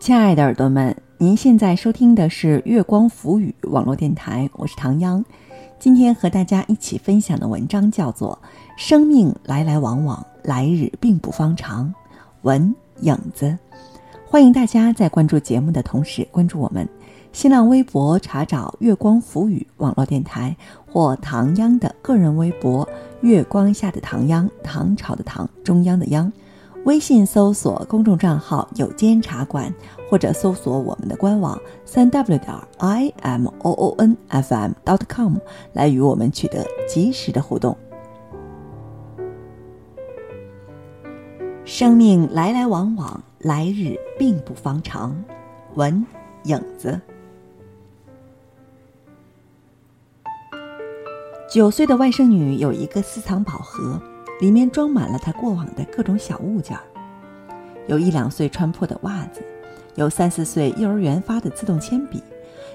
亲爱的耳朵们，您现在收听的是月光浮语网络电台，我是唐央。今天和大家一起分享的文章叫做《生命来来往往，来日并不方长》，文影子。欢迎大家在关注节目的同时关注我们。新浪微博查找“月光浮语”网络电台或唐央的个人微博“月光下的唐央”，唐朝的唐，中央的央。微信搜索公众账号“有间茶馆”，或者搜索我们的官网三 w 点 i m o o n f m dot com 来与我们取得及时的互动。生命来来往往，来日并不方长。文影子。九岁的外甥女有一个私藏宝盒，里面装满了他过往的各种小物件儿，有一两岁穿破的袜子，有三四岁幼儿园发的自动铅笔，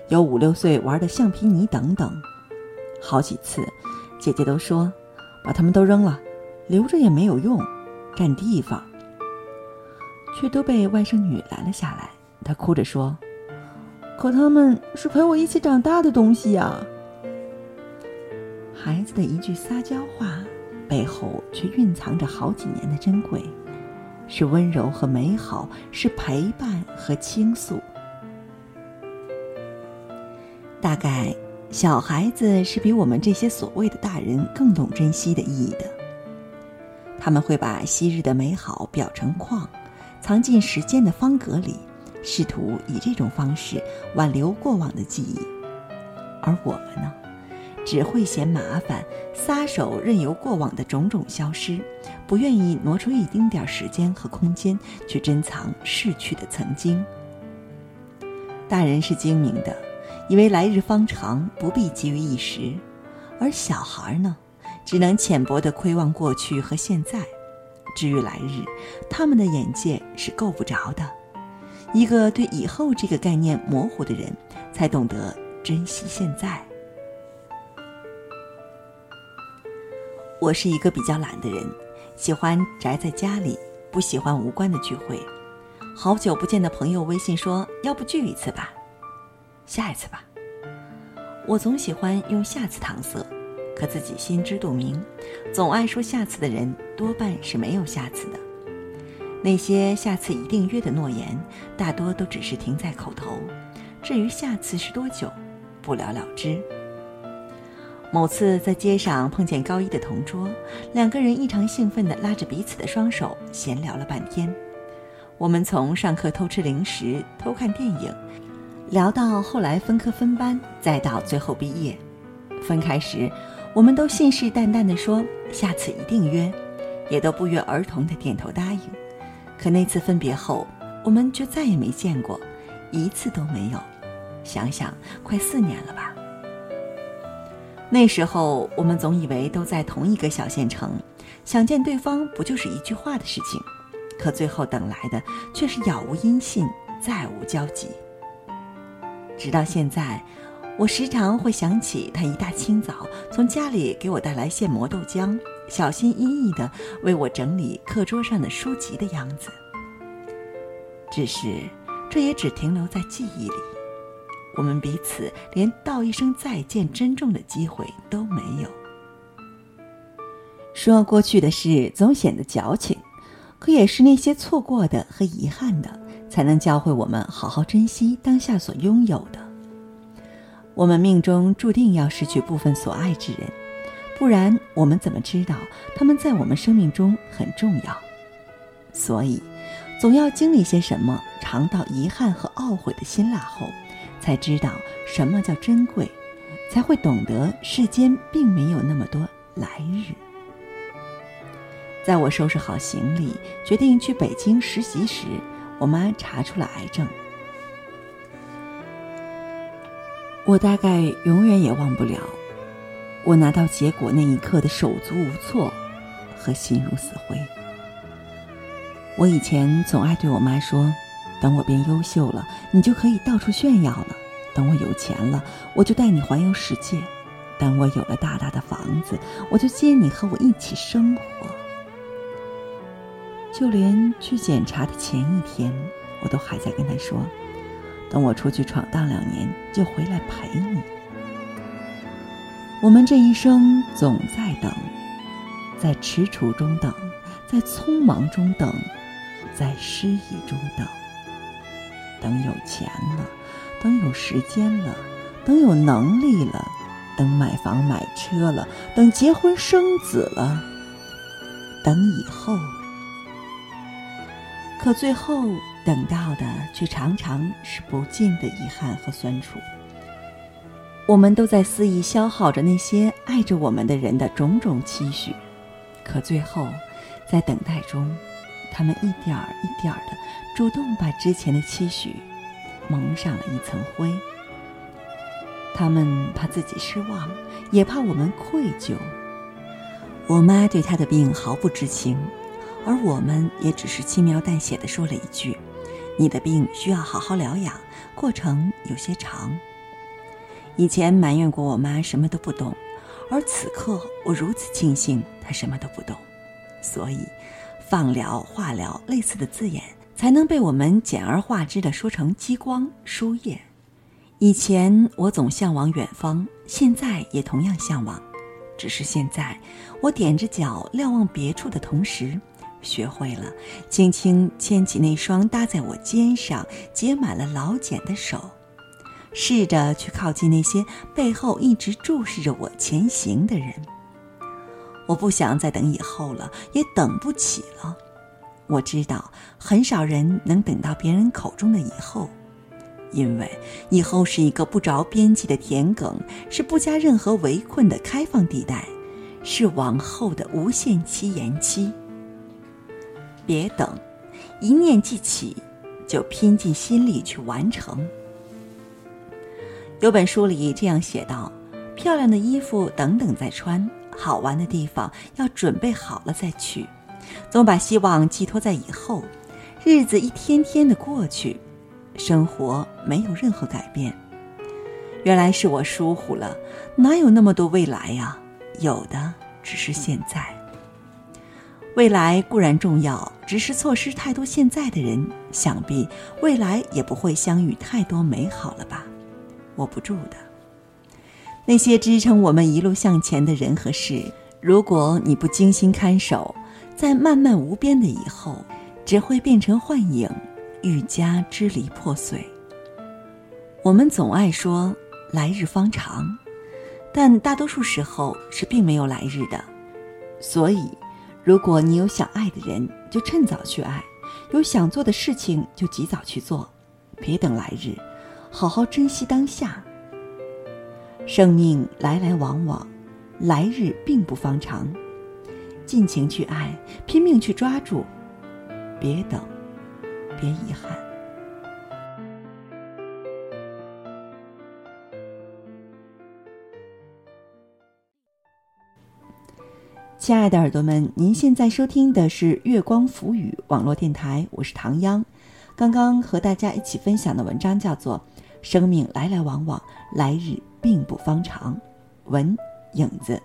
有五六岁玩的橡皮泥等等。好几次，姐姐都说把它们都扔了，留着也没有用，占地方。却都被外甥女拦了下来。她哭着说：“可他们是陪我一起长大的东西呀。”孩子的一句撒娇话，背后却蕴藏着好几年的珍贵，是温柔和美好，是陪伴和倾诉。大概，小孩子是比我们这些所谓的大人更懂珍惜的意义的。他们会把昔日的美好裱成框，藏进时间的方格里，试图以这种方式挽留过往的记忆。而我们呢？只会嫌麻烦，撒手任由过往的种种消失，不愿意挪出一丁点时间和空间去珍藏逝去的曾经。大人是精明的，以为来日方长，不必急于一时；而小孩呢，只能浅薄地窥望过去和现在。至于来日，他们的眼界是够不着的。一个对以后这个概念模糊的人，才懂得珍惜现在。我是一个比较懒的人，喜欢宅在家里，不喜欢无关的聚会。好久不见的朋友微信说：“要不聚一次吧，下一次吧。”我总喜欢用“下次”搪塞，可自己心知肚明，总爱说“下次”的人多半是没有下次的。那些下次一定约的诺言，大多都只是停在口头，至于下次是多久，不了了之。某次在街上碰见高一的同桌，两个人异常兴奋地拉着彼此的双手闲聊了半天。我们从上课偷吃零食、偷看电影，聊到后来分科分班，再到最后毕业。分开时，我们都信誓旦旦地说下次一定约，也都不约而同地点头答应。可那次分别后，我们却再也没见过，一次都没有。想想，快四年了吧。那时候，我们总以为都在同一个小县城，想见对方不就是一句话的事情？可最后等来的却是杳无音信，再无交集。直到现在，我时常会想起他一大清早从家里给我带来现磨豆浆，小心翼翼地为我整理课桌上的书籍的样子。只是，这也只停留在记忆里。我们彼此连道一声再见、珍重的机会都没有。说过去的事总显得矫情，可也是那些错过的和遗憾的，才能教会我们好好珍惜当下所拥有的。我们命中注定要失去部分所爱之人，不然我们怎么知道他们在我们生命中很重要？所以，总要经历些什么，尝到遗憾和懊悔的辛辣后。才知道什么叫珍贵，才会懂得世间并没有那么多来日。在我收拾好行李，决定去北京实习时，我妈查出了癌症。我大概永远也忘不了我拿到结果那一刻的手足无措和心如死灰。我以前总爱对我妈说。等我变优秀了，你就可以到处炫耀了；等我有钱了，我就带你环游世界；等我有了大大的房子，我就接你和我一起生活。就连去检查的前一天，我都还在跟他说：“等我出去闯荡两年，就回来陪你。”我们这一生总在等，在踟蹰中等，在匆忙中等，在失意中等。等有钱了，等有时间了，等有能力了，等买房买车了，等结婚生子了，等以后。可最后等到的，却常常是不尽的遗憾和酸楚。我们都在肆意消耗着那些爱着我们的人的种种期许，可最后，在等待中，他们一点儿一点儿的主动把之前的期许蒙上了一层灰。他们怕自己失望，也怕我们愧疚。我妈对他的病毫不知情。而我们也只是轻描淡写的说了一句：“你的病需要好好疗养，过程有些长。”以前埋怨过我妈什么都不懂，而此刻我如此庆幸她什么都不懂，所以“放疗”“化疗”类似的字眼才能被我们简而化之的说成激光输液。以前我总向往远方，现在也同样向往，只是现在我踮着脚瞭望别处的同时。学会了轻轻牵起那双搭在我肩上结满了老茧的手，试着去靠近那些背后一直注视着我前行的人。我不想再等以后了，也等不起了。我知道很少人能等到别人口中的以后，因为以后是一个不着边际的田埂，是不加任何围困的开放地带，是往后的无限期延期。别等，一念即起，就拼尽心力去完成。有本书里这样写道：“漂亮的衣服等等再穿，好玩的地方要准备好了再去。总把希望寄托在以后，日子一天天的过去，生活没有任何改变。原来是我疏忽了，哪有那么多未来呀？有的只是现在。”未来固然重要，只是错失太多现在的人，想必未来也不会相遇太多美好了吧？握不住的。那些支撑我们一路向前的人和事，如果你不精心看守，在漫漫无边的以后，只会变成幻影，愈加支离破碎。我们总爱说来日方长，但大多数时候是并没有来日的，所以。如果你有想爱的人，就趁早去爱；有想做的事情，就及早去做，别等来日，好好珍惜当下。生命来来往往，来日并不方长，尽情去爱，拼命去抓住，别等，别遗憾。亲爱的耳朵们，您现在收听的是月光浮语网络电台，我是唐央。刚刚和大家一起分享的文章叫做《生命来来往往，来日并不方长》，文影子。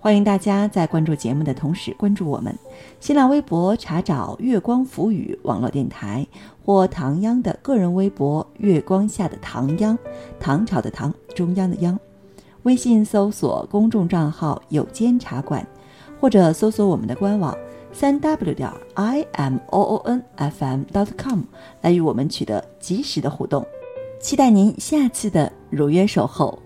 欢迎大家在关注节目的同时关注我们。新浪微博查找“月光浮语网络电台”或唐央的个人微博“月光下的唐央”，唐朝的唐，中央的央。微信搜索公众账号“有间茶馆”。或者搜索我们的官网三 w 点 i m o o n f m dot com 来与我们取得及时的互动，期待您下次的如约守候。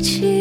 起。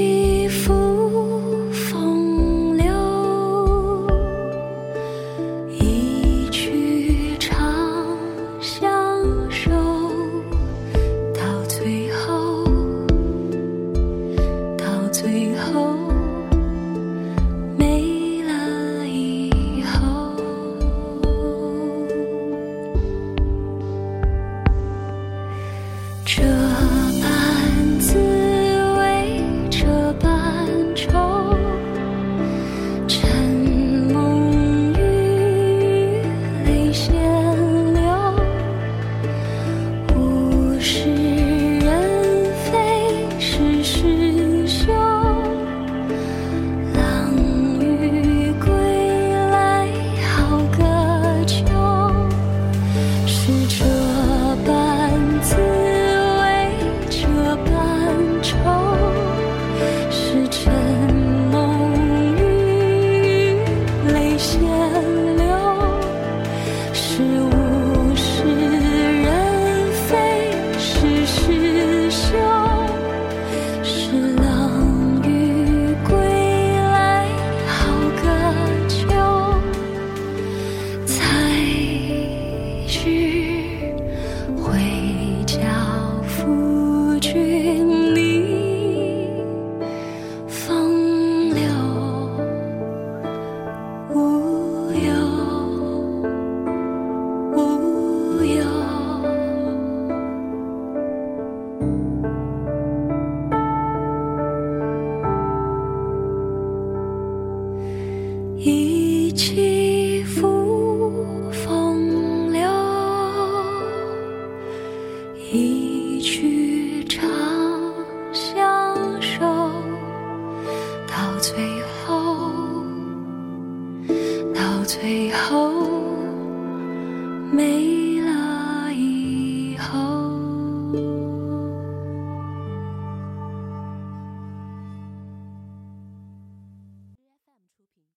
一曲